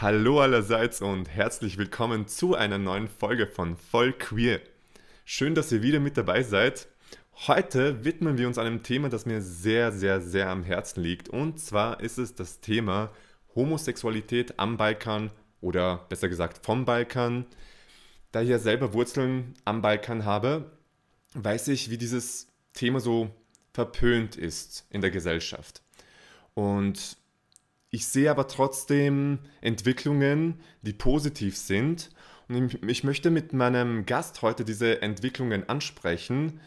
Hallo allerseits und herzlich willkommen zu einer neuen Folge von Voll Queer. Schön, dass ihr wieder mit dabei seid. Heute widmen wir uns einem Thema, das mir sehr, sehr, sehr am Herzen liegt. Und zwar ist es das Thema Homosexualität am Balkan oder besser gesagt vom Balkan. Da ich ja selber Wurzeln am Balkan habe, weiß ich, wie dieses Thema so verpönt ist in der Gesellschaft. Und ich sehe aber trotzdem Entwicklungen, die positiv sind. Und ich möchte mit meinem Gast heute diese Entwicklungen ansprechen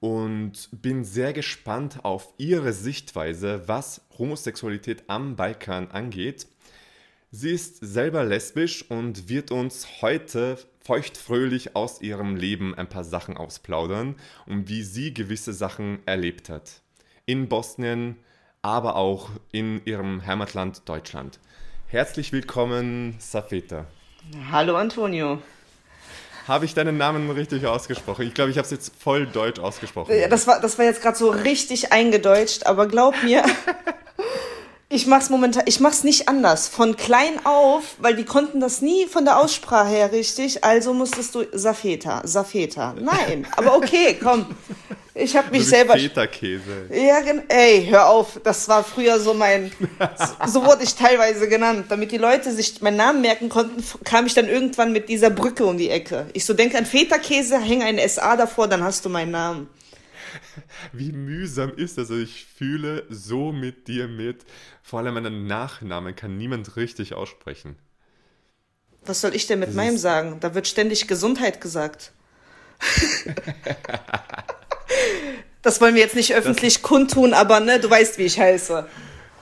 und bin sehr gespannt auf Ihre Sichtweise, was Homosexualität am Balkan angeht. Sie ist selber lesbisch und wird uns heute feuchtfröhlich aus ihrem Leben ein paar Sachen ausplaudern und wie sie gewisse Sachen erlebt hat. In Bosnien, aber auch in ihrem Heimatland Deutschland. Herzlich willkommen, Safeta. Hallo Antonio. Habe ich deinen Namen richtig ausgesprochen? Ich glaube, ich habe es jetzt voll deutsch ausgesprochen. Das war, das war jetzt gerade so richtig eingedeutscht, aber glaub mir, ich mach's momentan, ich mach's nicht anders. Von klein auf, weil die konnten das nie von der Aussprache her richtig, also musstest du Safeta, Safeta. Nein, aber okay, komm. Ich habe mich so selber. Feta-Käse. Ja, ey, hör auf. Das war früher so mein. so wurde ich teilweise genannt. Damit die Leute sich meinen Namen merken konnten, kam ich dann irgendwann mit dieser Brücke um die Ecke. Ich so denke an Feta-Käse, häng ein SA davor, dann hast du meinen Namen. Wie mühsam ist das? Also ich fühle so mit dir mit. Vor allem meinen Nachnamen kann niemand richtig aussprechen. Was soll ich denn mit das meinem sagen? Da wird ständig Gesundheit gesagt. Das wollen wir jetzt nicht öffentlich das, kundtun, aber ne, du weißt, wie ich heiße.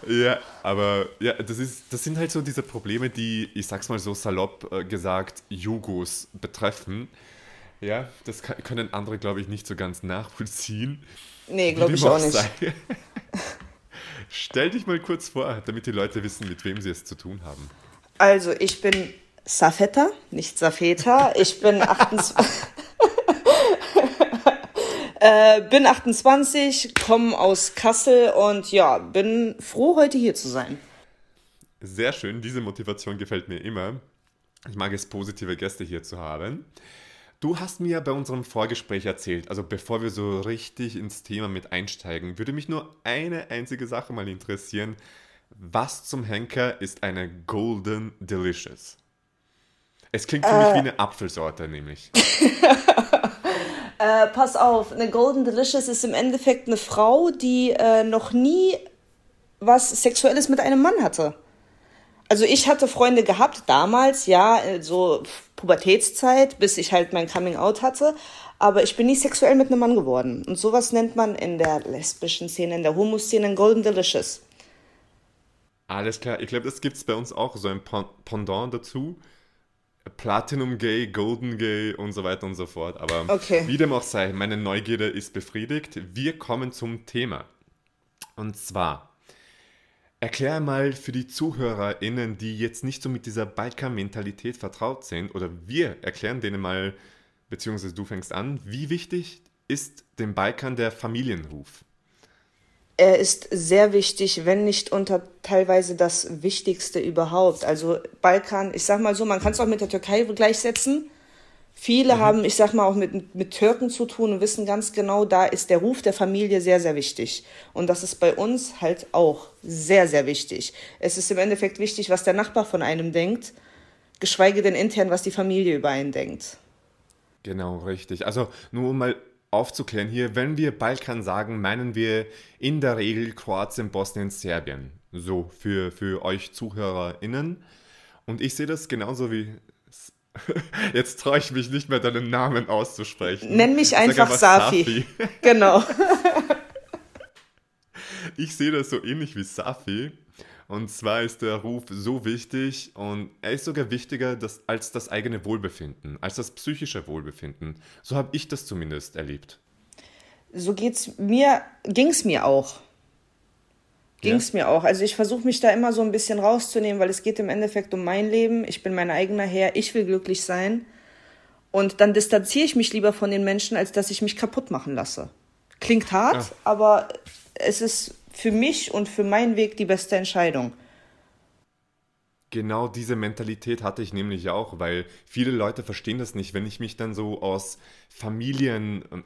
Ja, aber ja, das, ist, das sind halt so diese Probleme, die, ich sag's mal so salopp äh, gesagt, Jugos betreffen. Ja, das kann, können andere, glaube ich, nicht so ganz nachvollziehen. Nee, glaube ich auch nicht. Sei. Stell dich mal kurz vor, damit die Leute wissen, mit wem sie es zu tun haben. Also, ich bin Safeta, nicht Safeta. Ich bin 28. Äh, bin 28, komme aus Kassel und ja, bin froh, heute hier zu sein. Sehr schön, diese Motivation gefällt mir immer. Ich mag es, positive Gäste hier zu haben. Du hast mir bei unserem Vorgespräch erzählt, also bevor wir so richtig ins Thema mit einsteigen, würde mich nur eine einzige Sache mal interessieren. Was zum Henker ist eine Golden Delicious? Es klingt für äh. mich wie eine Apfelsorte, nämlich. Äh, pass auf, eine Golden Delicious ist im Endeffekt eine Frau, die äh, noch nie was Sexuelles mit einem Mann hatte. Also ich hatte Freunde gehabt, damals, ja, äh, so Pubertätszeit, bis ich halt mein Coming Out hatte. Aber ich bin nie sexuell mit einem Mann geworden. Und sowas nennt man in der lesbischen Szene, in der Homo-Szene Golden Delicious. Alles klar, ich glaube, das gibt es bei uns auch, so ein Pendant dazu. Platinum Gay, Golden Gay und so weiter und so fort. Aber okay. wie dem auch sei, meine Neugierde ist befriedigt. Wir kommen zum Thema. Und zwar, erklär mal für die ZuhörerInnen, die jetzt nicht so mit dieser Balkan-Mentalität vertraut sind, oder wir erklären denen mal, beziehungsweise du fängst an, wie wichtig ist dem Balkan der Familienruf? Er ist sehr wichtig, wenn nicht unter teilweise das Wichtigste überhaupt. Also Balkan, ich sag mal so, man kann es auch mit der Türkei gleichsetzen. Viele mhm. haben, ich sag mal, auch mit, mit Türken zu tun und wissen ganz genau, da ist der Ruf der Familie sehr, sehr wichtig. Und das ist bei uns halt auch sehr, sehr wichtig. Es ist im Endeffekt wichtig, was der Nachbar von einem denkt, geschweige denn intern, was die Familie über einen denkt. Genau, richtig. Also nur um mal aufzuklären hier, wenn wir Balkan sagen, meinen wir in der Regel Kroatien, Bosnien, Serbien. So für, für euch ZuhörerInnen. Und ich sehe das genauso wie. Jetzt traue ich mich nicht mehr, deinen Namen auszusprechen. Nenn mich einfach Safi. Safi. Genau. ich sehe das so ähnlich wie Safi. Und zwar ist der Ruf so wichtig und er ist sogar wichtiger das, als das eigene Wohlbefinden, als das psychische Wohlbefinden. So habe ich das zumindest erlebt. So geht's mir, ging's mir auch. Ging's ja. mir auch. Also ich versuche mich da immer so ein bisschen rauszunehmen, weil es geht im Endeffekt um mein Leben. Ich bin mein eigener Herr, ich will glücklich sein. Und dann distanziere ich mich lieber von den Menschen, als dass ich mich kaputt machen lasse. Klingt hart, ja. aber es ist für mich und für meinen Weg die beste Entscheidung. Genau diese Mentalität hatte ich nämlich auch, weil viele Leute verstehen das nicht, wenn ich mich dann so aus Familien, ähm,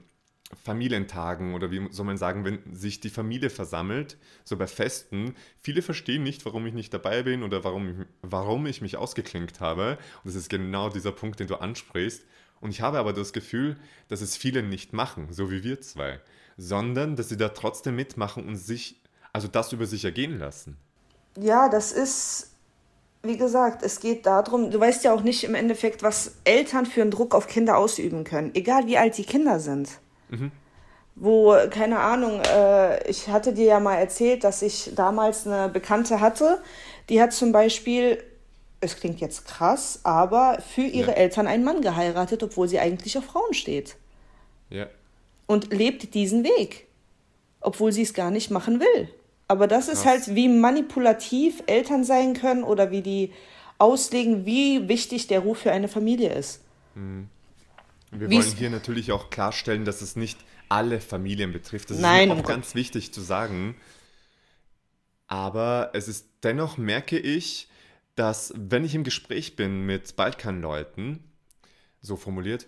Familientagen oder wie soll man sagen, wenn sich die Familie versammelt, so bei Festen, viele verstehen nicht, warum ich nicht dabei bin oder warum warum ich mich ausgeklinkt habe. Und das ist genau dieser Punkt, den du ansprichst. Und ich habe aber das Gefühl, dass es viele nicht machen, so wie wir zwei, sondern dass sie da trotzdem mitmachen und sich, also das über sich ergehen lassen. Ja, das ist, wie gesagt, es geht darum, du weißt ja auch nicht im Endeffekt, was Eltern für einen Druck auf Kinder ausüben können, egal wie alt die Kinder sind. Mhm. Wo, keine Ahnung, äh, ich hatte dir ja mal erzählt, dass ich damals eine Bekannte hatte, die hat zum Beispiel, es klingt jetzt krass, aber für ihre ja. Eltern einen Mann geheiratet, obwohl sie eigentlich auf Frauen steht. Ja. Und lebt diesen Weg, obwohl sie es gar nicht machen will. Aber das Krass. ist halt, wie manipulativ Eltern sein können oder wie die auslegen, wie wichtig der Ruf für eine Familie ist. Mhm. Wir wollen hier natürlich auch klarstellen, dass es nicht alle Familien betrifft. Das Nein, ist auch um ganz wichtig zu sagen. Aber es ist dennoch merke ich, dass wenn ich im Gespräch bin mit Balkanleuten, so formuliert,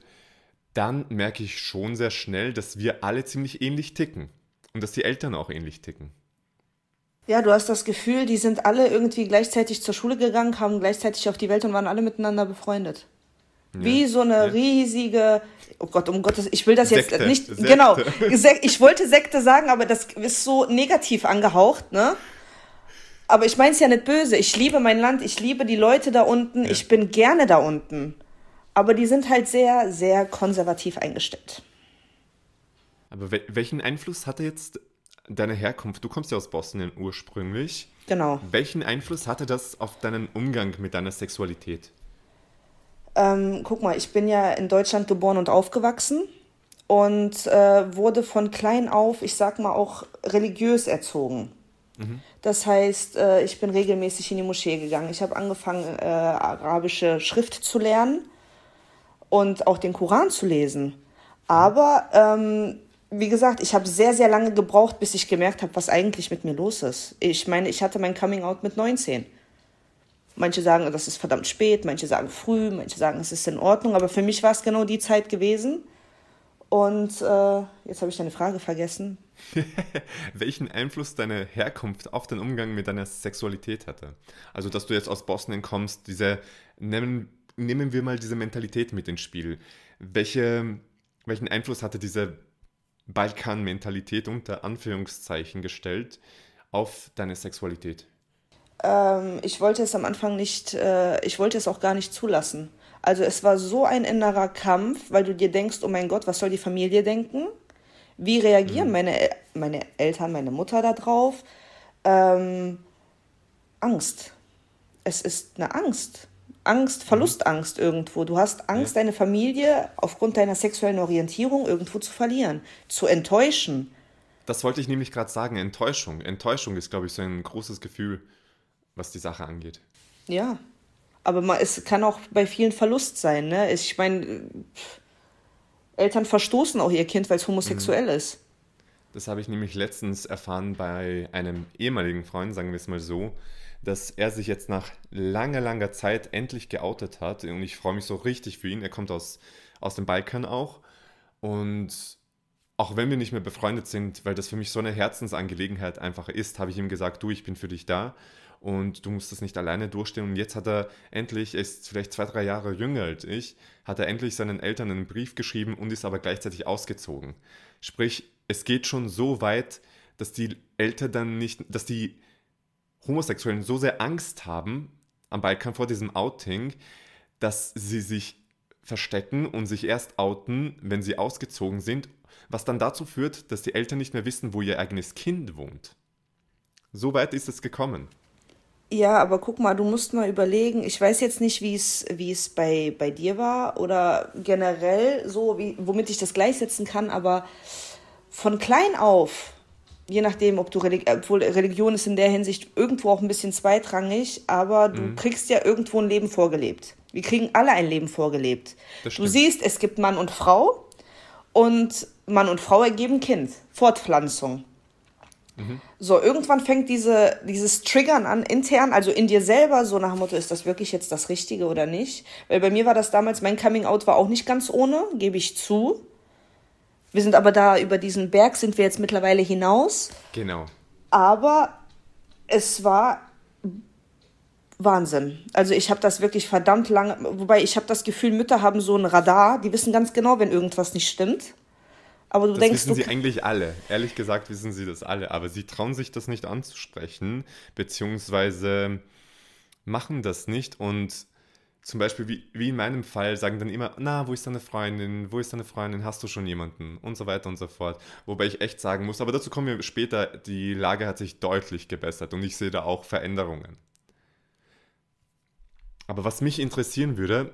dann merke ich schon sehr schnell, dass wir alle ziemlich ähnlich ticken und dass die Eltern auch ähnlich ticken. Ja, du hast das Gefühl, die sind alle irgendwie gleichzeitig zur Schule gegangen, kamen gleichzeitig auf die Welt und waren alle miteinander befreundet. Ja. Wie so eine ja. riesige, oh Gott, um Gottes, ich will das jetzt Sekte. nicht, Sekte. genau, ich wollte Sekte sagen, aber das ist so negativ angehaucht, ne? Aber ich meine es ja nicht böse. Ich liebe mein Land, ich liebe die Leute da unten, ja. ich bin gerne da unten. Aber die sind halt sehr, sehr konservativ eingestellt. Aber welchen Einfluss hatte jetzt deine Herkunft? Du kommst ja aus Bosnien ursprünglich. Genau. Welchen Einfluss hatte das auf deinen Umgang mit deiner Sexualität? Ähm, guck mal, ich bin ja in Deutschland geboren und aufgewachsen und äh, wurde von klein auf, ich sag mal, auch religiös erzogen. Mhm. Das heißt, äh, ich bin regelmäßig in die Moschee gegangen. Ich habe angefangen, äh, arabische Schrift zu lernen und auch den Koran zu lesen. Aber ähm, wie gesagt, ich habe sehr, sehr lange gebraucht, bis ich gemerkt habe, was eigentlich mit mir los ist. Ich meine, ich hatte mein Coming Out mit 19. Manche sagen, das ist verdammt spät, manche sagen früh, manche sagen, es ist in Ordnung, aber für mich war es genau die Zeit gewesen. Und äh, jetzt habe ich deine Frage vergessen. Welchen Einfluss deine Herkunft auf den Umgang mit deiner Sexualität hatte? Also, dass du jetzt aus Bosnien kommst, diese, nehmen, nehmen wir mal diese Mentalität mit ins Spiel. Welche, welchen Einfluss hatte diese Balkan-Mentalität unter Anführungszeichen gestellt auf deine Sexualität? ähm, ich wollte es am Anfang nicht, äh, ich wollte es auch gar nicht zulassen. Also es war so ein innerer Kampf, weil du dir denkst, oh mein Gott, was soll die Familie denken? Wie reagieren mhm. meine, meine Eltern, meine Mutter darauf? Ähm, Angst. Es ist eine Angst. Angst. Verlustangst irgendwo. Du hast Angst, ja. deine Familie aufgrund deiner sexuellen Orientierung irgendwo zu verlieren, zu enttäuschen. Das wollte ich nämlich gerade sagen, Enttäuschung. Enttäuschung ist, glaube ich, so ein großes Gefühl was die Sache angeht. Ja, aber man, es kann auch bei vielen Verlust sein. Ne? Ich meine, Eltern verstoßen auch ihr Kind, weil es homosexuell mhm. ist. Das habe ich nämlich letztens erfahren bei einem ehemaligen Freund, sagen wir es mal so, dass er sich jetzt nach langer, langer Zeit endlich geoutet hat. Und ich freue mich so richtig für ihn. Er kommt aus, aus dem Balkan auch. Und auch wenn wir nicht mehr befreundet sind, weil das für mich so eine Herzensangelegenheit einfach ist, habe ich ihm gesagt, du, ich bin für dich da und du musst das nicht alleine durchstehen. Und jetzt hat er endlich, er ist vielleicht zwei, drei Jahre jünger als ich, hat er endlich seinen Eltern einen Brief geschrieben und ist aber gleichzeitig ausgezogen. Sprich, es geht schon so weit, dass die Eltern dann nicht, dass die Homosexuellen so sehr Angst haben am Balkan vor diesem Outing, dass sie sich verstecken und sich erst outen, wenn sie ausgezogen sind, was dann dazu führt, dass die Eltern nicht mehr wissen, wo ihr eigenes Kind wohnt. So weit ist es gekommen. Ja, aber guck mal, du musst mal überlegen, ich weiß jetzt nicht, wie es, bei, bei dir war oder generell so, wie, womit ich das gleichsetzen kann, aber von klein auf, je nachdem, ob du Religi obwohl Religion ist in der Hinsicht irgendwo auch ein bisschen zweitrangig, aber du mhm. kriegst ja irgendwo ein Leben vorgelebt. Wir kriegen alle ein Leben vorgelebt. Du siehst, es gibt Mann und Frau und Mann und Frau ergeben Kind, Fortpflanzung. So, irgendwann fängt diese, dieses Triggern an, intern, also in dir selber, so nach dem Motto, ist das wirklich jetzt das Richtige oder nicht? Weil bei mir war das damals, mein Coming Out war auch nicht ganz ohne, gebe ich zu. Wir sind aber da, über diesen Berg sind wir jetzt mittlerweile hinaus. Genau. Aber es war Wahnsinn. Also ich habe das wirklich verdammt lange, wobei ich habe das Gefühl, Mütter haben so ein Radar, die wissen ganz genau, wenn irgendwas nicht stimmt. Aber du das denkst, wissen du sie eigentlich alle. Ehrlich gesagt wissen sie das alle. Aber sie trauen sich das nicht anzusprechen, beziehungsweise machen das nicht. Und zum Beispiel, wie, wie in meinem Fall, sagen dann immer, na, wo ist deine Freundin? Wo ist deine Freundin? Hast du schon jemanden? Und so weiter und so fort. Wobei ich echt sagen muss, aber dazu kommen wir später, die Lage hat sich deutlich gebessert und ich sehe da auch Veränderungen. Aber was mich interessieren würde,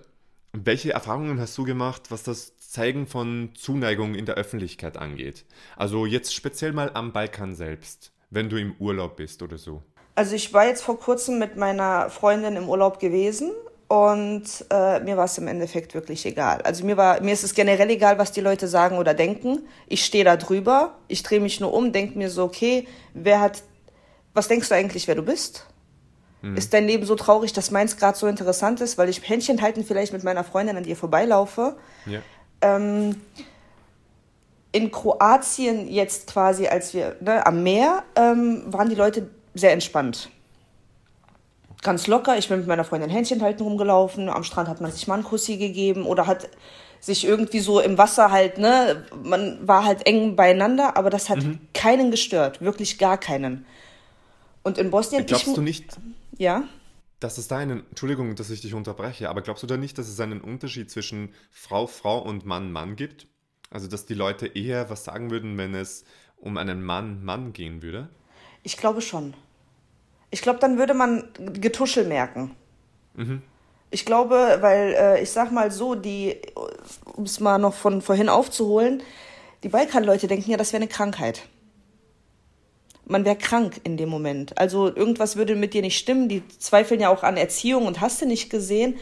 welche Erfahrungen hast du gemacht, was das Zeigen von Zuneigung in der Öffentlichkeit angeht? Also jetzt speziell mal am Balkan selbst, wenn du im Urlaub bist oder so. Also ich war jetzt vor kurzem mit meiner Freundin im Urlaub gewesen und äh, mir war es im Endeffekt wirklich egal. Also mir war mir ist es generell egal, was die Leute sagen oder denken. Ich stehe da drüber, ich drehe mich nur um, denke mir so, okay, wer hat was denkst du eigentlich, wer du bist? Ist dein Leben so traurig, dass meins gerade so interessant ist, weil ich Händchen halten vielleicht mit meiner Freundin an dir vorbeilaufe? Ja. Ähm, in Kroatien jetzt quasi, als wir ne, am Meer, ähm, waren die Leute sehr entspannt. Ganz locker. Ich bin mit meiner Freundin Händchen halten rumgelaufen. Am Strand hat man sich mal einen Kussi gegeben oder hat sich irgendwie so im Wasser halt, ne, man war halt eng beieinander, aber das hat keinen gestört, wirklich gar keinen. Und in Bosnien, Glaubst ich, du nicht, ja, dass es da einen, Entschuldigung, dass ich dich unterbreche, aber glaubst du da nicht, dass es einen Unterschied zwischen Frau, Frau und Mann, Mann gibt? Also, dass die Leute eher was sagen würden, wenn es um einen Mann, Mann gehen würde? ich glaube schon. Ich glaube, dann würde man Getuschel merken. Ich glaube, weil äh, ich sag mal so, die, um es mal noch von vorhin aufzuholen, die Balkanleute denken ja, das wäre eine Krankheit. Man wäre krank in dem Moment. Also irgendwas würde mit dir nicht stimmen. Die zweifeln ja auch an Erziehung und hast du nicht gesehen.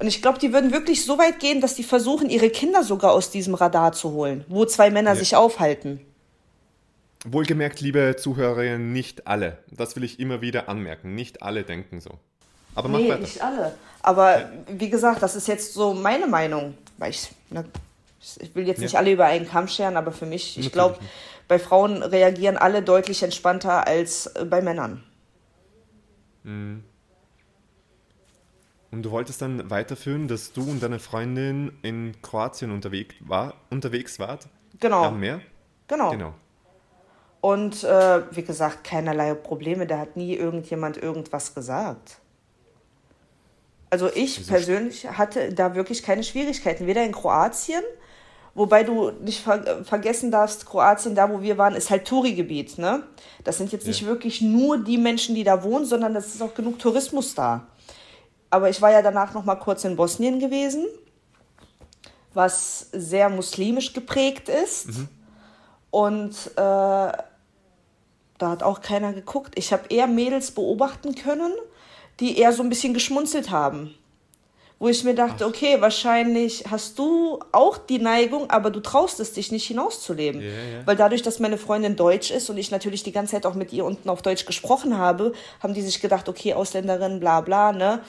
Und ich glaube, die würden wirklich so weit gehen, dass die versuchen, ihre Kinder sogar aus diesem Radar zu holen, wo zwei Männer sich aufhalten. Wohlgemerkt, liebe Zuhörerinnen, nicht alle. Das will ich immer wieder anmerken. Nicht alle denken so. Aber mach Nee, weiter. nicht alle. Aber wie gesagt, das ist jetzt so meine Meinung. Weil ich, ne, ich will jetzt nicht Ja. alle über einen Kamm scheren, aber für mich, ich glaube, nicht. bei Frauen reagieren alle deutlich entspannter als äh, bei Männern. Und du wolltest dann weiterführen, dass du und deine Freundin in Kroatien unterwegs, war, unterwegs wart? Genau. Am Meer? Genau. Genau. Und äh, wie gesagt, keinerlei Probleme. Da hat nie irgendjemand irgendwas gesagt. Also ich persönlich hatte da wirklich keine Schwierigkeiten. Weder in Kroatien, wobei du nicht ver vergessen darfst, Kroatien, da wo wir waren, ist halt Touri-Gebiet. Ne? Das sind jetzt nicht Ja. wirklich nur die Menschen, die da wohnen, sondern das ist auch genug Tourismus da. Aber ich war ja danach noch mal kurz in Bosnien gewesen, was sehr muslimisch geprägt ist. Und äh, da hat auch keiner geguckt. Ich habe eher Mädels beobachten können, die eher so ein bisschen geschmunzelt haben. Wo ich mir dachte, okay, wahrscheinlich hast du auch die Neigung, aber du traust es dich nicht hinauszuleben. Ja, ja. Weil dadurch, dass meine Freundin Deutsch ist und ich natürlich die ganze Zeit auch mit ihr unten auf Deutsch gesprochen habe, haben die sich gedacht, okay, Ausländerin, bla bla, ne?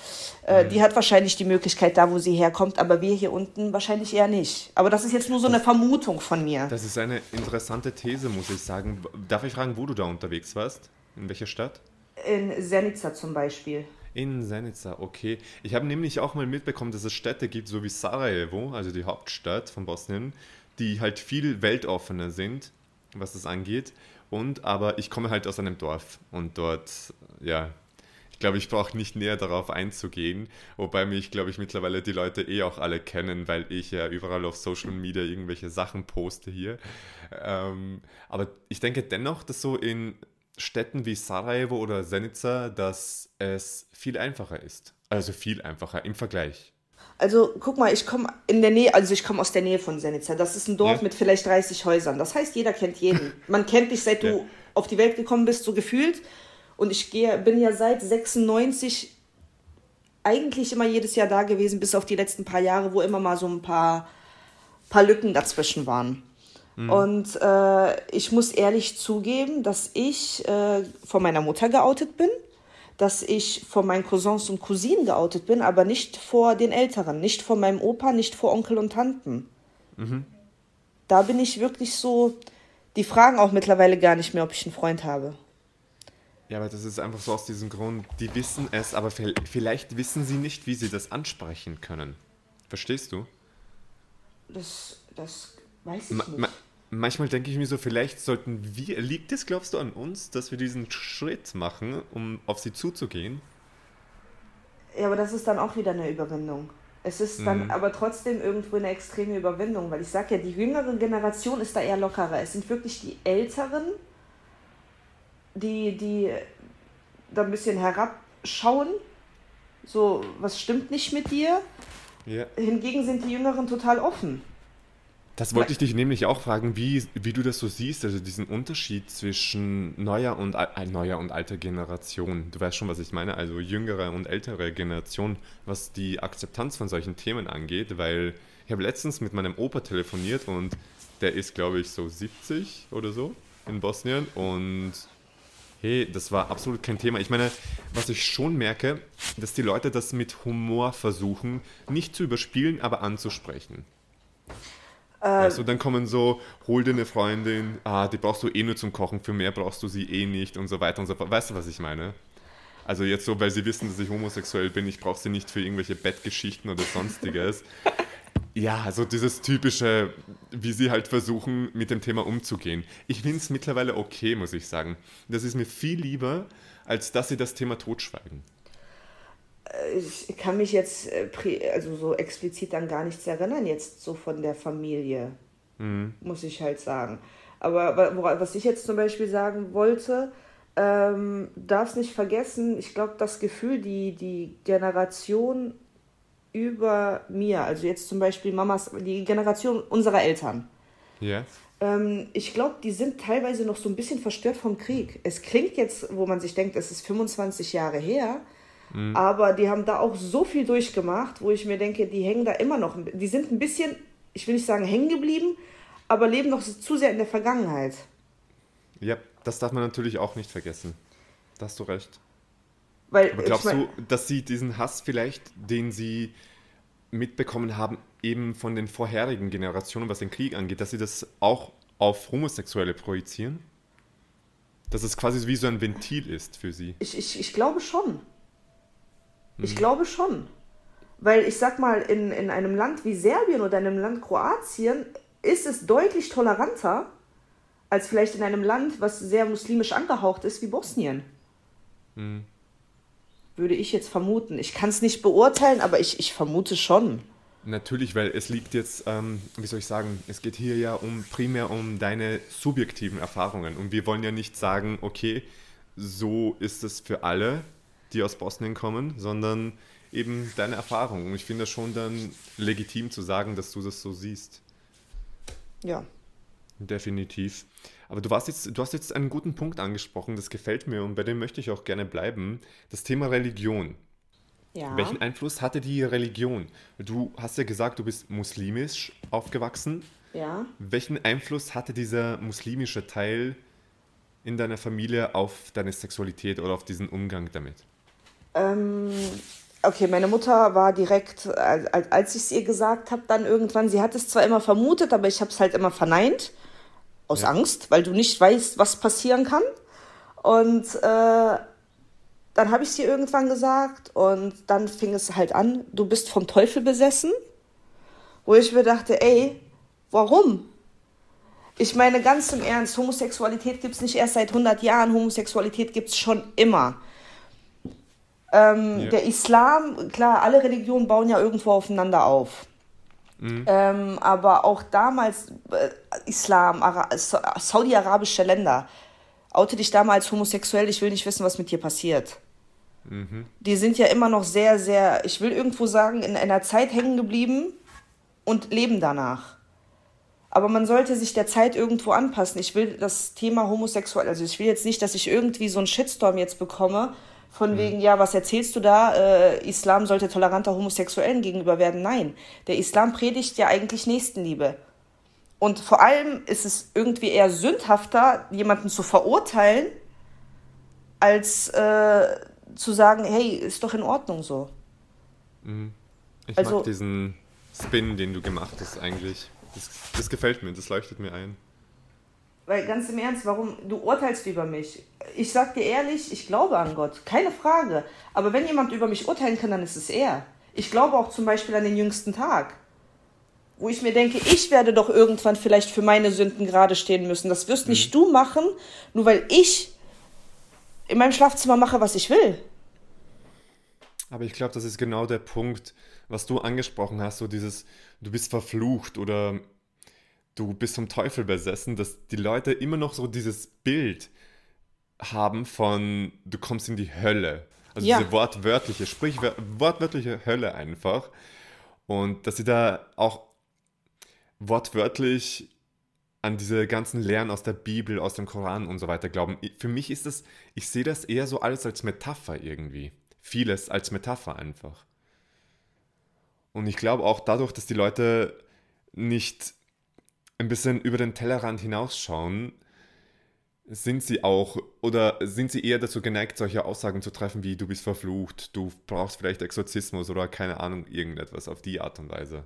Äh, Mhm. Die hat wahrscheinlich die Möglichkeit da, wo sie herkommt, aber wir hier unten wahrscheinlich eher nicht. Aber das ist jetzt nur so eine Vermutung von mir. Das ist eine interessante These, muss ich sagen. Darf ich fragen, wo du da unterwegs warst? In welcher Stadt? In Sernica zum Beispiel. In Senica, okay. Ich habe nämlich auch mal mitbekommen, dass es Städte gibt, so wie Sarajevo, also die Hauptstadt von Bosnien, die halt viel weltoffener sind, was das angeht. Und aber ich komme halt aus einem Dorf und dort, ja, ich glaube, ich brauche nicht näher darauf einzugehen, wobei mich, glaube ich, mittlerweile die Leute eh auch alle kennen, weil ich ja überall auf Social Media irgendwelche Sachen poste hier. Ähm, aber ich denke dennoch, dass so in Städten wie Sarajevo oder Senica, dass es viel einfacher ist. Also viel einfacher im Vergleich. Also guck mal, ich komme in der Nähe, also ich komme aus der Nähe von Senica. Das ist ein Dorf Ja. mit vielleicht 30 Häusern. Das heißt, jeder kennt jeden. Man kennt dich, seit du Ja. auf die Welt gekommen bist, so gefühlt. Und ich gehe, bin ja seit 96 eigentlich immer jedes Jahr da gewesen, bis auf die letzten paar Jahre, wo immer mal so ein paar, paar Lücken dazwischen waren. Mhm. Und äh, ich muss ehrlich zugeben, dass ich äh, von meiner Mutter geoutet bin, dass ich von meinen Cousins und Cousinen geoutet bin, aber nicht vor den Älteren, nicht vor meinem Opa, nicht vor Onkel und Tanten. Mhm. Da bin ich wirklich so, die fragen auch mittlerweile gar nicht mehr, ob ich einen Freund habe. Ja, aber das ist einfach so aus diesem Grund, die wissen es, aber vielleicht wissen sie nicht, wie sie das ansprechen können. Verstehst du? Das, das weiß ich ma nicht. Ma manchmal denke ich mir so, vielleicht sollten wir, liegt es, glaubst du, an uns, dass wir diesen Schritt machen, um auf sie zuzugehen? Ja, aber das ist dann auch wieder eine Überwindung. Es ist dann mhm. aber trotzdem irgendwo eine extreme Überwindung, weil ich sage ja, die jüngere Generation ist da eher lockerer. Es sind wirklich die Älteren, die, die da ein bisschen herabschauen. So, was stimmt nicht mit dir? Ja. Hingegen sind die Jüngeren total offen. Das wollte ich dich nämlich auch fragen, wie, wie du das so siehst, also diesen Unterschied zwischen neuer und, äh, neuer und alter Generation. Du weißt schon, was ich meine, also jüngere und ältere Generation, was die Akzeptanz von solchen Themen angeht, weil ich habe letztens mit meinem Opa telefoniert und der ist, glaube ich, so 70 oder so in Bosnien und hey, das war absolut kein Thema. Ich meine, was ich schon merke, dass die Leute das mit Humor versuchen, nicht zu überspielen, aber anzusprechen. Äh, weißt du, dann kommen so, hol dir eine Freundin, ah, die brauchst du eh nur zum Kochen, für mehr brauchst du sie eh nicht und so weiter und so fort. Weißt du, was ich meine? Also jetzt so, weil sie wissen, dass ich homosexuell bin, ich brauche sie nicht für irgendwelche Bettgeschichten oder sonstiges. ja, so dieses typische, wie sie halt versuchen, mit dem Thema umzugehen. Ich finde es mittlerweile okay, muss ich sagen. Das ist mir viel lieber, als dass sie das Thema totschweigen ich kann mich jetzt äh, also so explizit an gar nichts erinnern, jetzt so von der Familie, mhm. muss ich halt sagen. Aber was ich jetzt zum Beispiel sagen wollte, ähm, darfst nicht vergessen, ich glaube, das Gefühl, die, die Generation über mir, also jetzt zum Beispiel Mamas, die Generation unserer Eltern. Ja. Ähm, ich glaube, die sind teilweise noch so ein bisschen verstört vom Krieg. Es klingt jetzt, wo man sich denkt, es ist 25 Jahre her, Mhm. Aber die haben da auch so viel durchgemacht, wo ich mir denke, die hängen da immer noch. Die sind ein bisschen, ich will nicht sagen hängen geblieben, aber leben noch zu sehr in der Vergangenheit. Ja, das darf man natürlich auch nicht vergessen. Da hast du recht. Weil, aber glaubst ich mein, du, dass sie diesen Hass vielleicht, den sie mitbekommen haben, eben von den vorherigen Generationen, was den Krieg angeht, dass sie das auch auf Homosexuelle projizieren? Dass es quasi wie so ein Ventil ist für sie? Ich, ich, ich glaube schon. Ich glaube schon. Weil ich sag mal, in, in einem Land wie Serbien oder in einem Land Kroatien ist es deutlich toleranter als vielleicht in einem Land, was sehr muslimisch angehaucht ist, wie Bosnien. Mhm. Würde ich jetzt vermuten. Ich kann es nicht beurteilen, aber ich, ich vermute schon. Natürlich, weil es liegt jetzt, ähm, wie soll ich sagen, es geht hier ja um primär um deine subjektiven Erfahrungen. Und wir wollen ja nicht sagen, okay, so ist es für alle, die aus Bosnien kommen, sondern eben deine Erfahrung. Und ich finde das schon dann legitim zu sagen, dass du das so siehst. Ja. Definitiv. Aber du, warst jetzt, du hast jetzt einen guten Punkt angesprochen, das gefällt mir und bei dem möchte ich auch gerne bleiben. Das Thema Religion. Ja. Welchen Einfluss hatte die Religion? Du hast ja gesagt, du bist muslimisch aufgewachsen. Ja. Welchen Einfluss hatte dieser muslimische Teil in deiner Familie auf deine Sexualität oder auf diesen Umgang damit? Ähm, okay, meine Mutter war direkt, als, als ich es ihr gesagt habe, dann irgendwann, sie hat es zwar immer vermutet, aber ich habe es halt immer verneint. Aus ja. Angst, weil du nicht weißt, was passieren kann. Und äh, dann habe ich es ihr irgendwann gesagt und dann fing es halt an, du bist vom Teufel besessen. Wo ich mir dachte, ey, warum? Ich meine ganz im Ernst, Homosexualität gibt es nicht erst seit 100 Jahren, Homosexualität gibt es schon immer. Ähm, ja. Der Islam, klar, alle Religionen bauen ja irgendwo aufeinander auf. Mhm. Ähm, aber auch damals, äh, Islam, saudi-arabische Länder, oute dich damals homosexuell, ich will nicht wissen, was mit dir passiert. Mhm. Die sind ja immer noch sehr, sehr, ich will irgendwo sagen, in einer Zeit hängen geblieben und leben danach. Aber man sollte sich der Zeit irgendwo anpassen. Ich will das Thema homosexuell, also ich will jetzt nicht, dass ich irgendwie so einen Shitstorm jetzt bekomme, von mhm. wegen, ja, was erzählst du da? Äh, Islam sollte toleranter Homosexuellen gegenüber werden. Nein, der Islam predigt ja eigentlich Nächstenliebe. Und vor allem ist es irgendwie eher sündhafter, jemanden zu verurteilen, als äh, zu sagen, hey, ist doch in Ordnung so. Mhm. Ich also, mag diesen Spin, den du gemacht hast eigentlich. Das, das gefällt mir, das leuchtet mir ein. Weil ganz im Ernst, warum du urteilst über mich? Ich sag dir ehrlich, ich glaube an Gott, keine Frage. Aber wenn jemand über mich urteilen kann, dann ist es er. Ich glaube auch zum Beispiel an den jüngsten Tag wo ich mir denke, ich werde doch irgendwann vielleicht für meine Sünden gerade stehen müssen. Das wirst mhm. nicht du machen, nur weil ich in meinem Schlafzimmer mache, was ich will. Aber ich glaube, das ist genau der Punkt, was du angesprochen hast, so dieses, du bist verflucht oder du bist vom Teufel besessen, dass die Leute immer noch so dieses Bild haben von, du kommst in die Hölle. Also ja. diese wortwörtliche, sprich wortwörtliche Hölle einfach. Und dass sie da auch wortwörtlich an diese ganzen Lehren aus der Bibel, aus dem Koran und so weiter glauben. Für mich ist das, ich sehe das eher so alles als Metapher irgendwie. Vieles als Metapher einfach. Und ich glaube auch dadurch, dass die Leute nicht ein bisschen über den Tellerrand hinausschauen, sind sie auch oder sind sie eher dazu geneigt, solche Aussagen zu treffen wie du bist verflucht, du brauchst vielleicht Exorzismus oder keine Ahnung, irgendetwas auf die Art und Weise.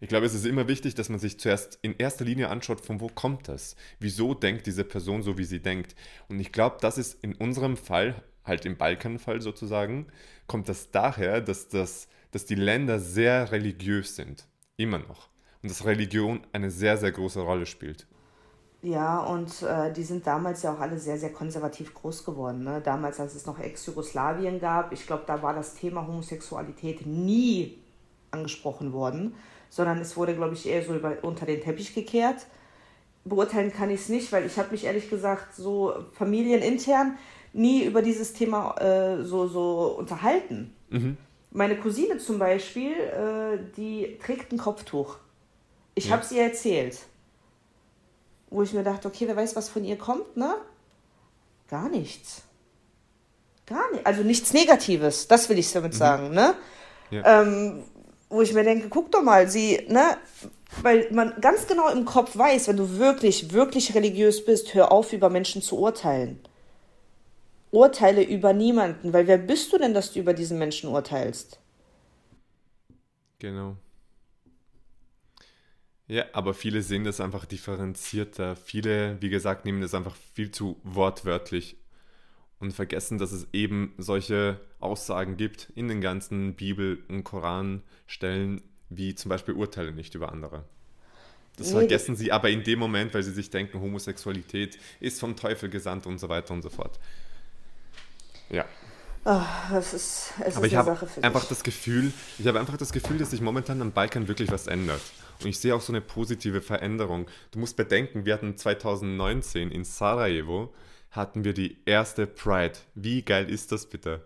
Ich glaube, es ist immer wichtig, dass man sich zuerst in erster Linie anschaut, von wo kommt das? Wieso denkt diese Person so, wie sie denkt? Und ich glaube, das ist in unserem Fall, halt im Balkanfall sozusagen, kommt das daher, dass, das, dass die Länder sehr religiös sind. Immer noch. Und dass Religion eine sehr, sehr große Rolle spielt. Ja, und äh, die sind damals ja auch alle sehr, sehr konservativ groß geworden. Ne? Damals, als es noch Ex-Jugoslawien gab, ich glaube, da war das Thema Homosexualität nie angesprochen worden sondern es wurde, glaube ich, eher so über, unter den Teppich gekehrt. Beurteilen kann ich es nicht, weil ich habe mich ehrlich gesagt so familienintern nie über dieses Thema äh, so, so unterhalten. Mhm. Meine Cousine zum Beispiel, äh, die trägt ein Kopftuch. Ich ja. habe sie erzählt. Wo ich mir dachte, okay, wer weiß, was von ihr kommt, ne? Gar nichts. Gar nicht. Also nichts Negatives, das will ich damit mhm. sagen, ne? Ja. Ähm, wo ich mir denke, guck doch mal, sie, ne, weil man ganz genau im Kopf weiß, wenn du wirklich, wirklich religiös bist, hör auf, über Menschen zu urteilen. Urteile über niemanden, weil wer bist du denn, dass du über diesen Menschen urteilst? Genau. Ja, aber viele sehen das einfach differenzierter. Viele, wie gesagt, nehmen das einfach viel zu wortwörtlich und vergessen, dass es eben solche Aussagen gibt in den ganzen Bibel- und Koranstellen, wie zum Beispiel Urteile nicht über andere. Das vergessen sie aber in dem Moment, weil sie sich denken, Homosexualität ist vom Teufel gesandt und so weiter und so fort. Ja. Oh, das ist, es aber ist ich habe einfach das Gefühl, ich habe einfach das Gefühl, dass sich momentan am Balkan wirklich was ändert. Und ich sehe auch so eine positive Veränderung. Du musst bedenken, wir hatten 2019 in Sarajevo hatten wir die erste Pride. Wie geil ist das bitte?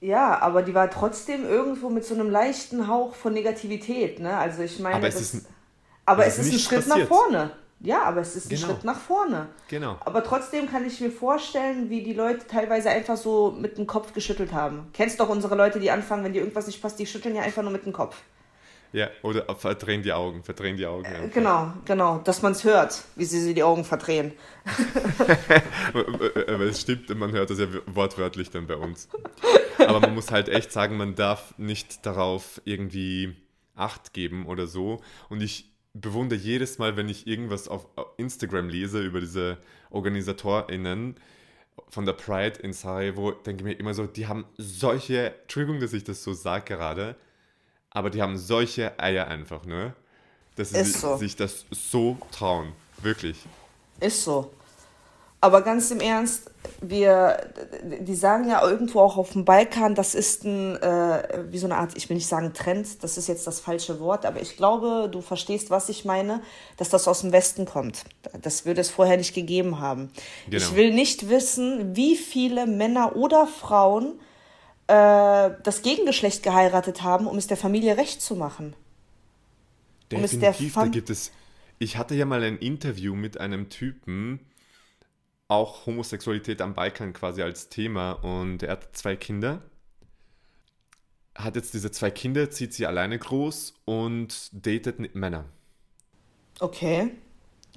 Ja, aber die war trotzdem irgendwo mit so einem leichten Hauch von Negativität, ne? Also ich meine, aber es das, ist, aber es ist ein Schritt passiert. nach vorne. Ja, aber es ist ein genau. Schritt nach vorne. Genau. Aber trotzdem kann ich mir vorstellen, wie die Leute teilweise einfach so mit dem Kopf geschüttelt haben. Kennst doch unsere Leute, die anfangen, wenn dir irgendwas nicht passt, die schütteln ja einfach nur mit dem Kopf. Ja, oder verdrehen die Augen, verdrehen die Augen. Äh, genau, genau, dass man es hört, wie sie die Augen verdrehen. Aber es stimmt, man hört das ja wortwörtlich dann bei uns. Aber man muss halt echt sagen, man darf nicht darauf irgendwie Acht geben oder so. Und ich bewundere jedes Mal, wenn ich irgendwas auf Instagram lese über diese OrganisatorInnen von der Pride in Sarajevo, denke ich mir immer so, die haben solche, Entschuldigung, dass ich das so sage gerade, aber die haben solche Eier einfach, ne? Dass sie sich, so. sich das so trauen. Wirklich. Ist so. Aber ganz im Ernst, wir, die sagen ja irgendwo auch auf dem Balkan, das ist ein, äh, wie so eine Art, ich will nicht sagen Trend, das ist jetzt das falsche Wort, aber ich glaube, du verstehst, was ich meine, dass das aus dem Westen kommt. Das würde es vorher nicht gegeben haben. Genau. Ich will nicht wissen, wie viele Männer oder Frauen äh, das Gegengeschlecht geheiratet haben, um es der Familie recht zu machen. Definitiv, um da gibt es. Ich hatte ja mal ein Interview mit einem Typen, auch Homosexualität am Balkan quasi als Thema und er hat zwei Kinder. Hat jetzt diese zwei Kinder, zieht sie alleine groß und datet Männer. Okay.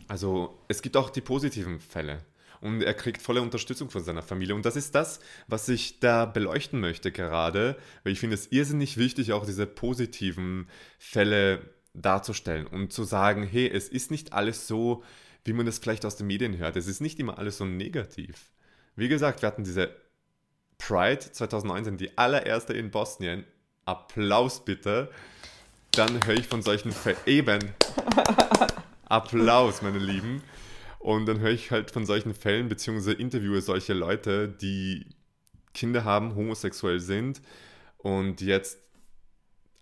Also es gibt auch die positiven Fälle. Und er kriegt volle Unterstützung von seiner Familie. Und das ist das, was ich da beleuchten möchte gerade, weil ich finde es irrsinnig wichtig, auch diese positiven Fälle darzustellen und zu sagen, hey, es ist nicht alles so, wie man es vielleicht aus den Medien hört. Es ist nicht immer alles so negativ. Wie gesagt, wir hatten diese Pride 2019, die allererste in Bosnien. Applaus bitte. Dann höre ich von solchen Fällen. Eben. Applaus, meine Lieben. Und dann höre ich halt von solchen Fällen, beziehungsweise interviewe solche Leute, die Kinder haben, homosexuell sind und jetzt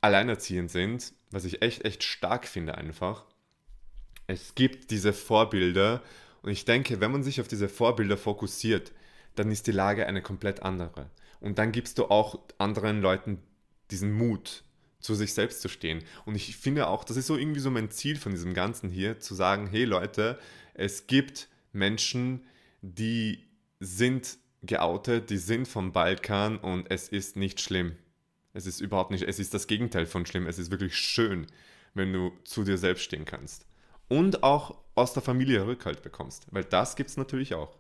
alleinerziehend sind, was ich echt, echt stark finde einfach. Es gibt diese Vorbilder und ich denke, wenn man sich auf diese Vorbilder fokussiert, dann ist die Lage eine komplett andere. Und dann gibst du auch anderen Leuten diesen Mut, zu sich selbst zu stehen. Und ich finde auch, das ist so irgendwie so mein Ziel von diesem Ganzen hier, zu sagen, hey Leute, es gibt Menschen, die sind geoutet, die sind vom Balkan und es ist nicht schlimm. Es ist überhaupt nicht, es ist das Gegenteil von schlimm. Es ist wirklich schön, wenn du zu dir selbst stehen kannst. Und auch aus der Familie Rückhalt bekommst, weil das gibt es natürlich auch.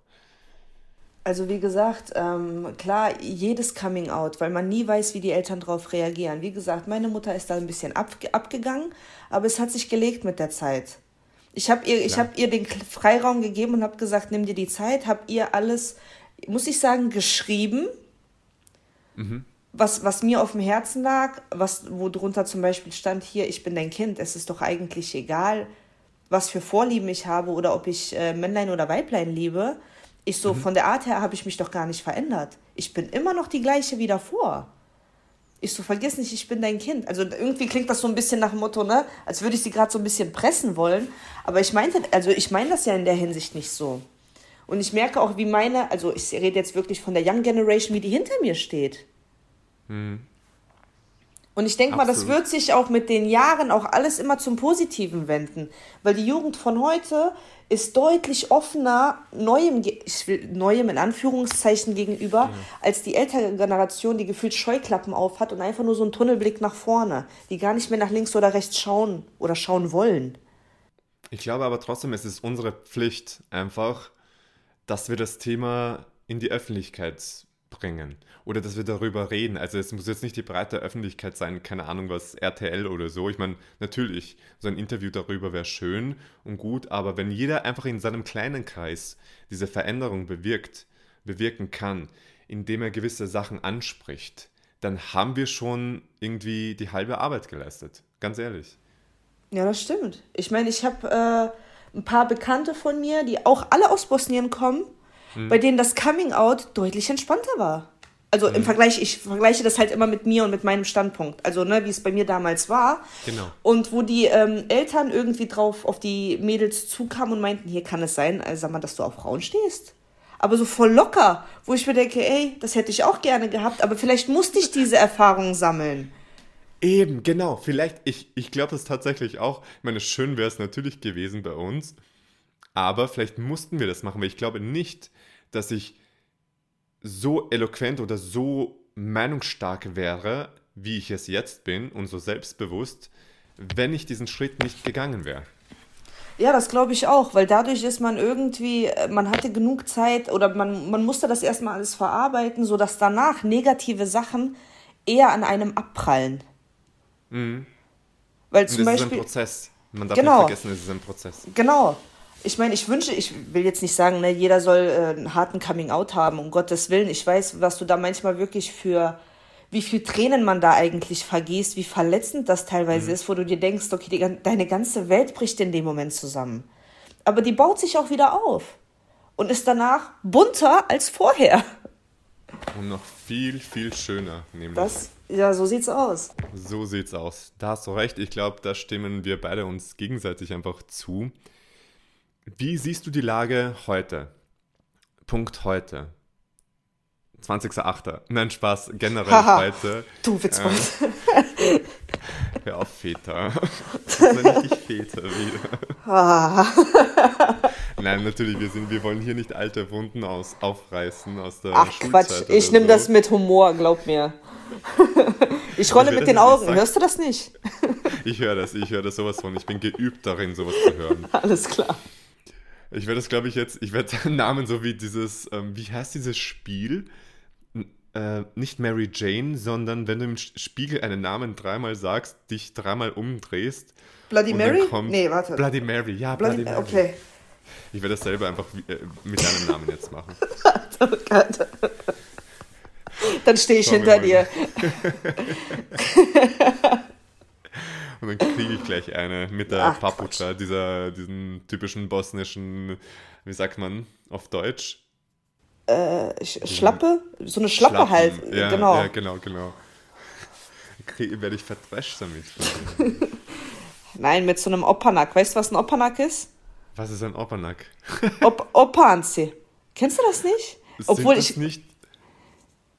Also wie gesagt, ähm, klar, jedes Coming Out, weil man nie weiß, wie die Eltern darauf reagieren. Wie gesagt, meine Mutter ist da ein bisschen ab, abgegangen, aber es hat sich gelegt mit der Zeit. Ich habe ihr, ich hab ihr den Freiraum gegeben und habe gesagt, nimm dir die Zeit, habe ihr alles, muss ich sagen, geschrieben, mhm. was, was mir auf dem Herzen lag, was, wo drunter zum Beispiel stand, hier, ich bin dein Kind, es ist doch eigentlich egal, was für Vorlieben ich habe oder ob ich äh, Männlein oder Weiblein liebe ich so, mhm. von der Art her habe ich mich doch gar nicht verändert. Ich bin immer noch die gleiche wie davor. Ich so, vergiss nicht, ich bin dein Kind. Also irgendwie klingt das so ein bisschen nach dem Motto, ne? Als würde ich sie gerade so ein bisschen pressen wollen. Aber ich meinte, also ich meine das ja in der Hinsicht nicht so. Und ich merke auch, wie meine, also ich rede jetzt wirklich von der Young Generation, wie die hinter mir steht. Mhm. Und ich denke mal, das wird sich auch mit den Jahren auch alles immer zum Positiven wenden. Weil die Jugend von heute ist deutlich offener neuem, ich will, neuem in Anführungszeichen gegenüber, mhm. als die ältere Generation, die gefühlt Scheuklappen aufhat und einfach nur so einen Tunnelblick nach vorne, die gar nicht mehr nach links oder rechts schauen oder schauen wollen. Ich glaube aber trotzdem, es ist unsere Pflicht einfach, dass wir das Thema in die Öffentlichkeit bringen oder dass wir darüber reden. Also es muss jetzt nicht die breite Öffentlichkeit sein, keine Ahnung was, RTL oder so. Ich meine, natürlich, so ein Interview darüber wäre schön und gut, aber wenn jeder einfach in seinem kleinen Kreis diese Veränderung bewirkt, bewirken kann, indem er gewisse Sachen anspricht, dann haben wir schon irgendwie die halbe Arbeit geleistet. Ganz ehrlich. Ja, das stimmt. Ich meine, ich habe äh, ein paar Bekannte von mir, die auch alle aus Bosnien kommen mhm. bei denen das Coming Out deutlich entspannter war. Also mhm. im Vergleich, ich vergleiche das halt immer mit mir und mit meinem Standpunkt. Also, ne, wie es bei mir damals war. Genau. Und wo die ähm, Eltern irgendwie drauf auf die Mädels zukamen und meinten, hier kann es sein, also, sag mal, dass du auf Frauen stehst. Aber so voll locker, wo ich mir denke, ey, das hätte ich auch gerne gehabt, aber vielleicht musste ich diese Erfahrung sammeln. Eben, genau. Vielleicht, ich, ich glaube das tatsächlich auch. Ich meine, schön wäre es natürlich gewesen bei uns. Aber vielleicht mussten wir das machen, weil ich glaube nicht, dass ich so eloquent oder so meinungsstark wäre, wie ich es jetzt bin und so selbstbewusst, wenn ich diesen Schritt nicht gegangen wäre. Ja, das glaube ich auch, weil dadurch ist man irgendwie, äh, man hatte genug Zeit oder man, man musste das erstmal alles verarbeiten, sodass danach negative Sachen eher an einem abprallen. Mhm. Weil zum und das Beispiel, ist ein Prozess. Man darf genau, nicht vergessen, es ist ein Prozess. Genau ich meine, ich wünsche, ich will jetzt nicht sagen, ne, jeder soll äh, einen harten Coming-out haben, um Gottes Willen. Ich weiß, was du da manchmal wirklich für, wie viel Tränen man da eigentlich vergießt, wie verletzend das teilweise mhm. ist, wo du dir denkst, okay, die, deine ganze Welt bricht in dem Moment zusammen. Aber die baut sich auch wieder auf und ist danach bunter als vorher. Und noch viel, viel schöner, nämlich. Das, ja, so sieht's aus. So sieht's aus. Da hast du recht. Ich glaube, da stimmen wir beide uns gegenseitig einfach zu. Wie siehst du die Lage heute? Punkt heute. 20.08. Nein, Spaß, generell Haha, heute. Du Witzbold. Ähm, hör auf, Väter. Das nenne ich Väter wieder. Nein, natürlich, wir, sind, wir wollen hier nicht alte Wunden aus, aufreißen aus der Ach Quatsch, ich nehme so. das mit Humor, glaub mir. Ich rolle mit den Augen, hörst du das nicht? Ich höre das, ich höre das sowas von. Ich bin geübt darin, sowas zu hören. Alles klar. Ich werde das, glaube ich, jetzt, ich werde einen Namen so wie dieses, ähm, wie heißt dieses Spiel? Äh, nicht Mary Jane, sondern wenn du im Spiegel einen Namen dreimal sagst, dich dreimal umdrehst. Bloody Mary? Nee, warte. Bloody Mary, ja, Bloody, Bloody Mary. Okay. Ich werde das selber einfach äh, mit deinem Namen jetzt machen. oh Gott. Dann stehe ich hinter dir. Und dann kriege ich gleich eine mit der Ach, Papucha, dieser, diesen typischen bosnischen, wie sagt man auf Deutsch? Äh, Schlappe? So eine Schlappe Schlappen. halt. Ja, genau. Ja, genau, genau. Krieg, werde ich verdrescht damit. Nein, mit so einem Opanak. Weißt du, was ein Opanak ist? Was ist ein Opanak? Op Opanzi. Kennst du das nicht? Sind Obwohl das ich. Nicht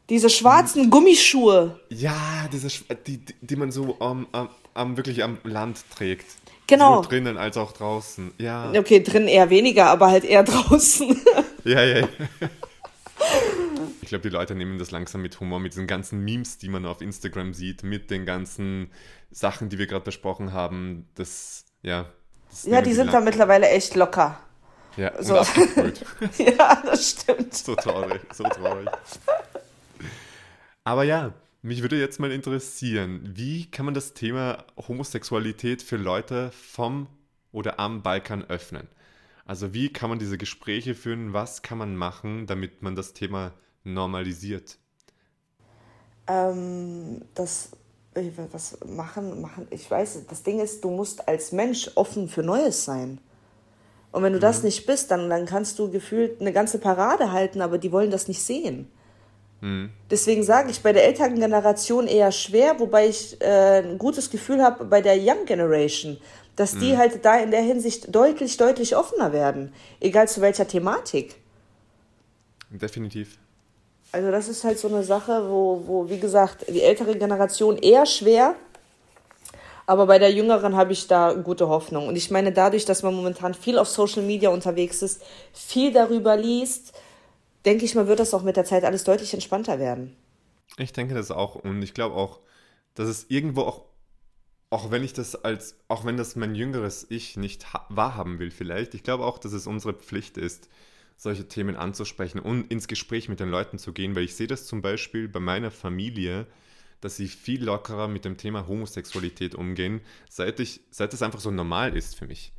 diese schwarzen Gummischuhe. Ja, diese, die, die man so um, um, um, wirklich am Land trägt. Genau. Sowohl drinnen als auch draußen. Ja. Okay, drinnen eher weniger, aber halt eher draußen. ja, ja. ja. Ich glaube, die Leute nehmen das langsam mit Humor, mit diesen ganzen Memes, die man auf Instagram sieht, mit den ganzen Sachen, die wir gerade besprochen haben. Das, ja. Das ja, die sind da mittlerweile echt locker. Ja, so. ja, das stimmt. So traurig, so traurig. Aber ja, mich würde jetzt mal interessieren, wie kann man das Thema Homosexualität für Leute vom oder am Balkan öffnen? Also wie kann man diese Gespräche führen? Was kann man machen, damit man das Thema normalisiert? Ähm, das was machen, machen, ich weiß, das Ding ist, du musst als Mensch offen für Neues sein. Und wenn du mhm. das nicht bist, dann, dann kannst du gefühlt eine ganze Parade halten, aber die wollen das nicht sehen. Mhm. Deswegen sage ich bei der älteren Generation eher schwer, wobei ich äh, ein gutes Gefühl habe bei der Young Generation, dass die mhm. halt da in der Hinsicht deutlich, deutlich offener werden, egal zu welcher Thematik. Definitiv. Also das ist halt so eine Sache, wo, wo wie gesagt, die ältere Generation eher schwer, aber bei der jüngeren habe ich da gute Hoffnung. Und ich meine, dadurch, dass man momentan viel auf Social Media unterwegs ist, viel darüber liest, denke ich mal, wird das auch mit der Zeit alles deutlich entspannter werden. Ich denke das auch und ich glaube auch, dass es irgendwo auch, auch wenn ich das als, auch wenn das mein jüngeres Ich nicht wahrhaben will vielleicht, ich glaube auch, dass es unsere Pflicht ist, solche Themen anzusprechen und ins Gespräch mit den Leuten zu gehen, weil ich sehe das zum Beispiel bei meiner Familie, dass sie viel lockerer mit dem Thema Homosexualität umgehen, seit ich, seit es einfach so normal ist für mich.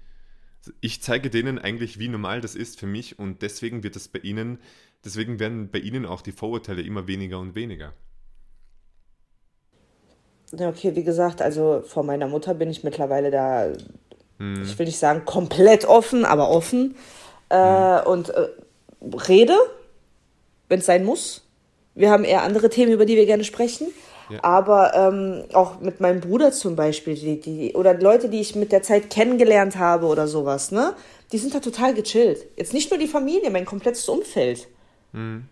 Ich zeige denen eigentlich, wie normal das ist für mich und deswegen wird es bei ihnen Deswegen werden bei Ihnen auch die Vorurteile immer weniger und weniger. Ja, okay, wie gesagt, also vor meiner Mutter bin ich mittlerweile da, hm. ich will nicht sagen komplett offen, aber offen. Äh, hm. Und äh, rede, wenn es sein muss. Wir haben eher andere Themen, über die wir gerne sprechen. Ja. Aber ähm, auch mit meinem Bruder zum Beispiel, die, die, oder Leute, die ich mit der Zeit kennengelernt habe oder sowas, ne? Die sind da total gechillt. Jetzt nicht nur die Familie, mein komplettes Umfeld. Mhm.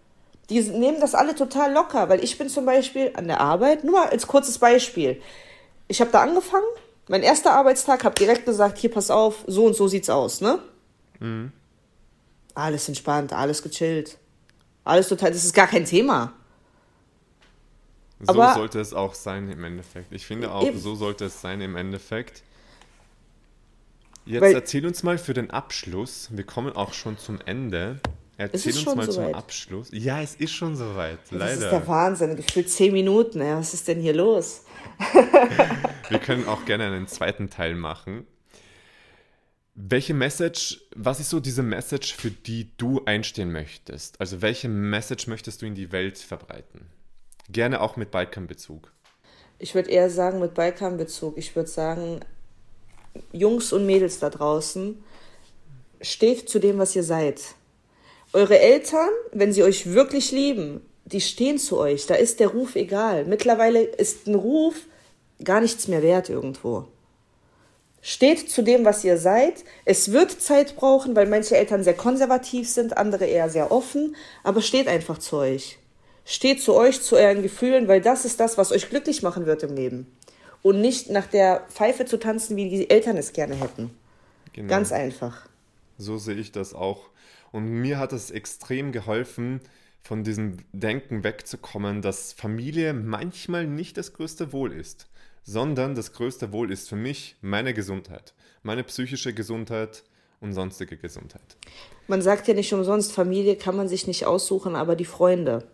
Die nehmen das alle total locker, weil ich bin zum Beispiel an der Arbeit, nur mal als kurzes Beispiel. Ich habe da angefangen, mein erster Arbeitstag, habe direkt gesagt, hier pass auf, so und so sieht's aus, ne? Mhm. Alles entspannt, alles gechillt. Alles total, das ist gar kein Thema. So Aber sollte es auch sein im Endeffekt. Ich finde auch, eben. so sollte es sein im Endeffekt. Jetzt Weil, erzähl uns mal für den Abschluss, wir kommen auch schon zum Ende. Erzähl uns mal so zum weit? Abschluss. Ja, es ist schon soweit, leider. Das ist der Wahnsinn, gefühlt zehn Minuten. Ja. Was ist denn hier los? Wir können auch gerne einen zweiten Teil machen. Welche Message, was ist so diese Message, für die du einstehen möchtest? Also welche Message möchtest du in die Welt verbreiten? Gerne auch mit Balkanbezug. Ich würde eher sagen mit Balkanbezug. Ich würde sagen, Jungs und Mädels da draußen, steht zu dem, was ihr seid. Eure Eltern, wenn sie euch wirklich lieben, die stehen zu euch. Da ist der Ruf egal. Mittlerweile ist ein Ruf gar nichts mehr wert irgendwo. Steht zu dem, was ihr seid. Es wird Zeit brauchen, weil manche Eltern sehr konservativ sind, andere eher sehr offen, aber steht einfach zu euch. Steht zu euch, zu euren Gefühlen, weil das ist das, was euch glücklich machen wird im Leben. Und nicht nach der Pfeife zu tanzen, wie die Eltern es gerne hätten. Genau. Ganz einfach. So sehe ich das auch. Und mir hat es extrem geholfen, von diesem Denken wegzukommen, dass Familie manchmal nicht das größte Wohl ist, sondern das größte Wohl ist für mich meine Gesundheit, meine psychische Gesundheit und sonstige Gesundheit. Man sagt ja nicht umsonst, Familie kann man sich nicht aussuchen, aber die Freunde.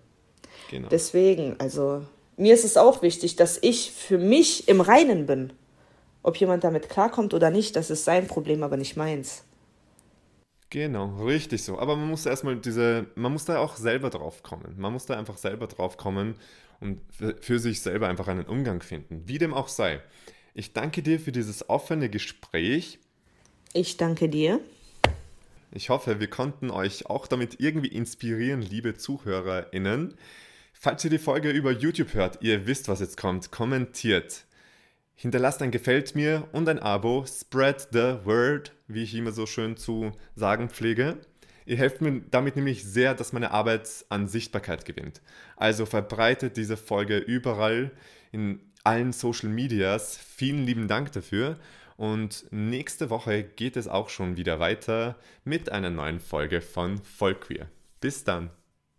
Genau. Deswegen, also mir ist es auch wichtig, dass ich für mich im Reinen bin. Ob jemand damit klarkommt oder nicht, das ist sein Problem, aber nicht meins. Genau, richtig so. Aber man muss erstmal diese, man muss da auch selber drauf kommen. Man muss da einfach selber drauf kommen und für sich selber einfach einen Umgang finden. Wie dem auch sei. Ich danke dir für dieses offene Gespräch. Ich danke dir. Ich hoffe, wir konnten euch auch damit irgendwie inspirieren, liebe ZuhörerInnen. Falls ihr die Folge über YouTube hört, ihr wisst, was jetzt kommt, kommentiert. Hinterlasst ein Gefällt mir und ein Abo. Spread the word, wie ich immer so schön zu sagen pflege. Ihr helft mir damit nämlich sehr, dass meine Arbeit an Sichtbarkeit gewinnt. Also verbreitet diese Folge überall in allen Social Medias. Vielen lieben Dank dafür. Und nächste Woche geht es auch schon wieder weiter mit einer neuen Folge von Vollqueer. Bis dann.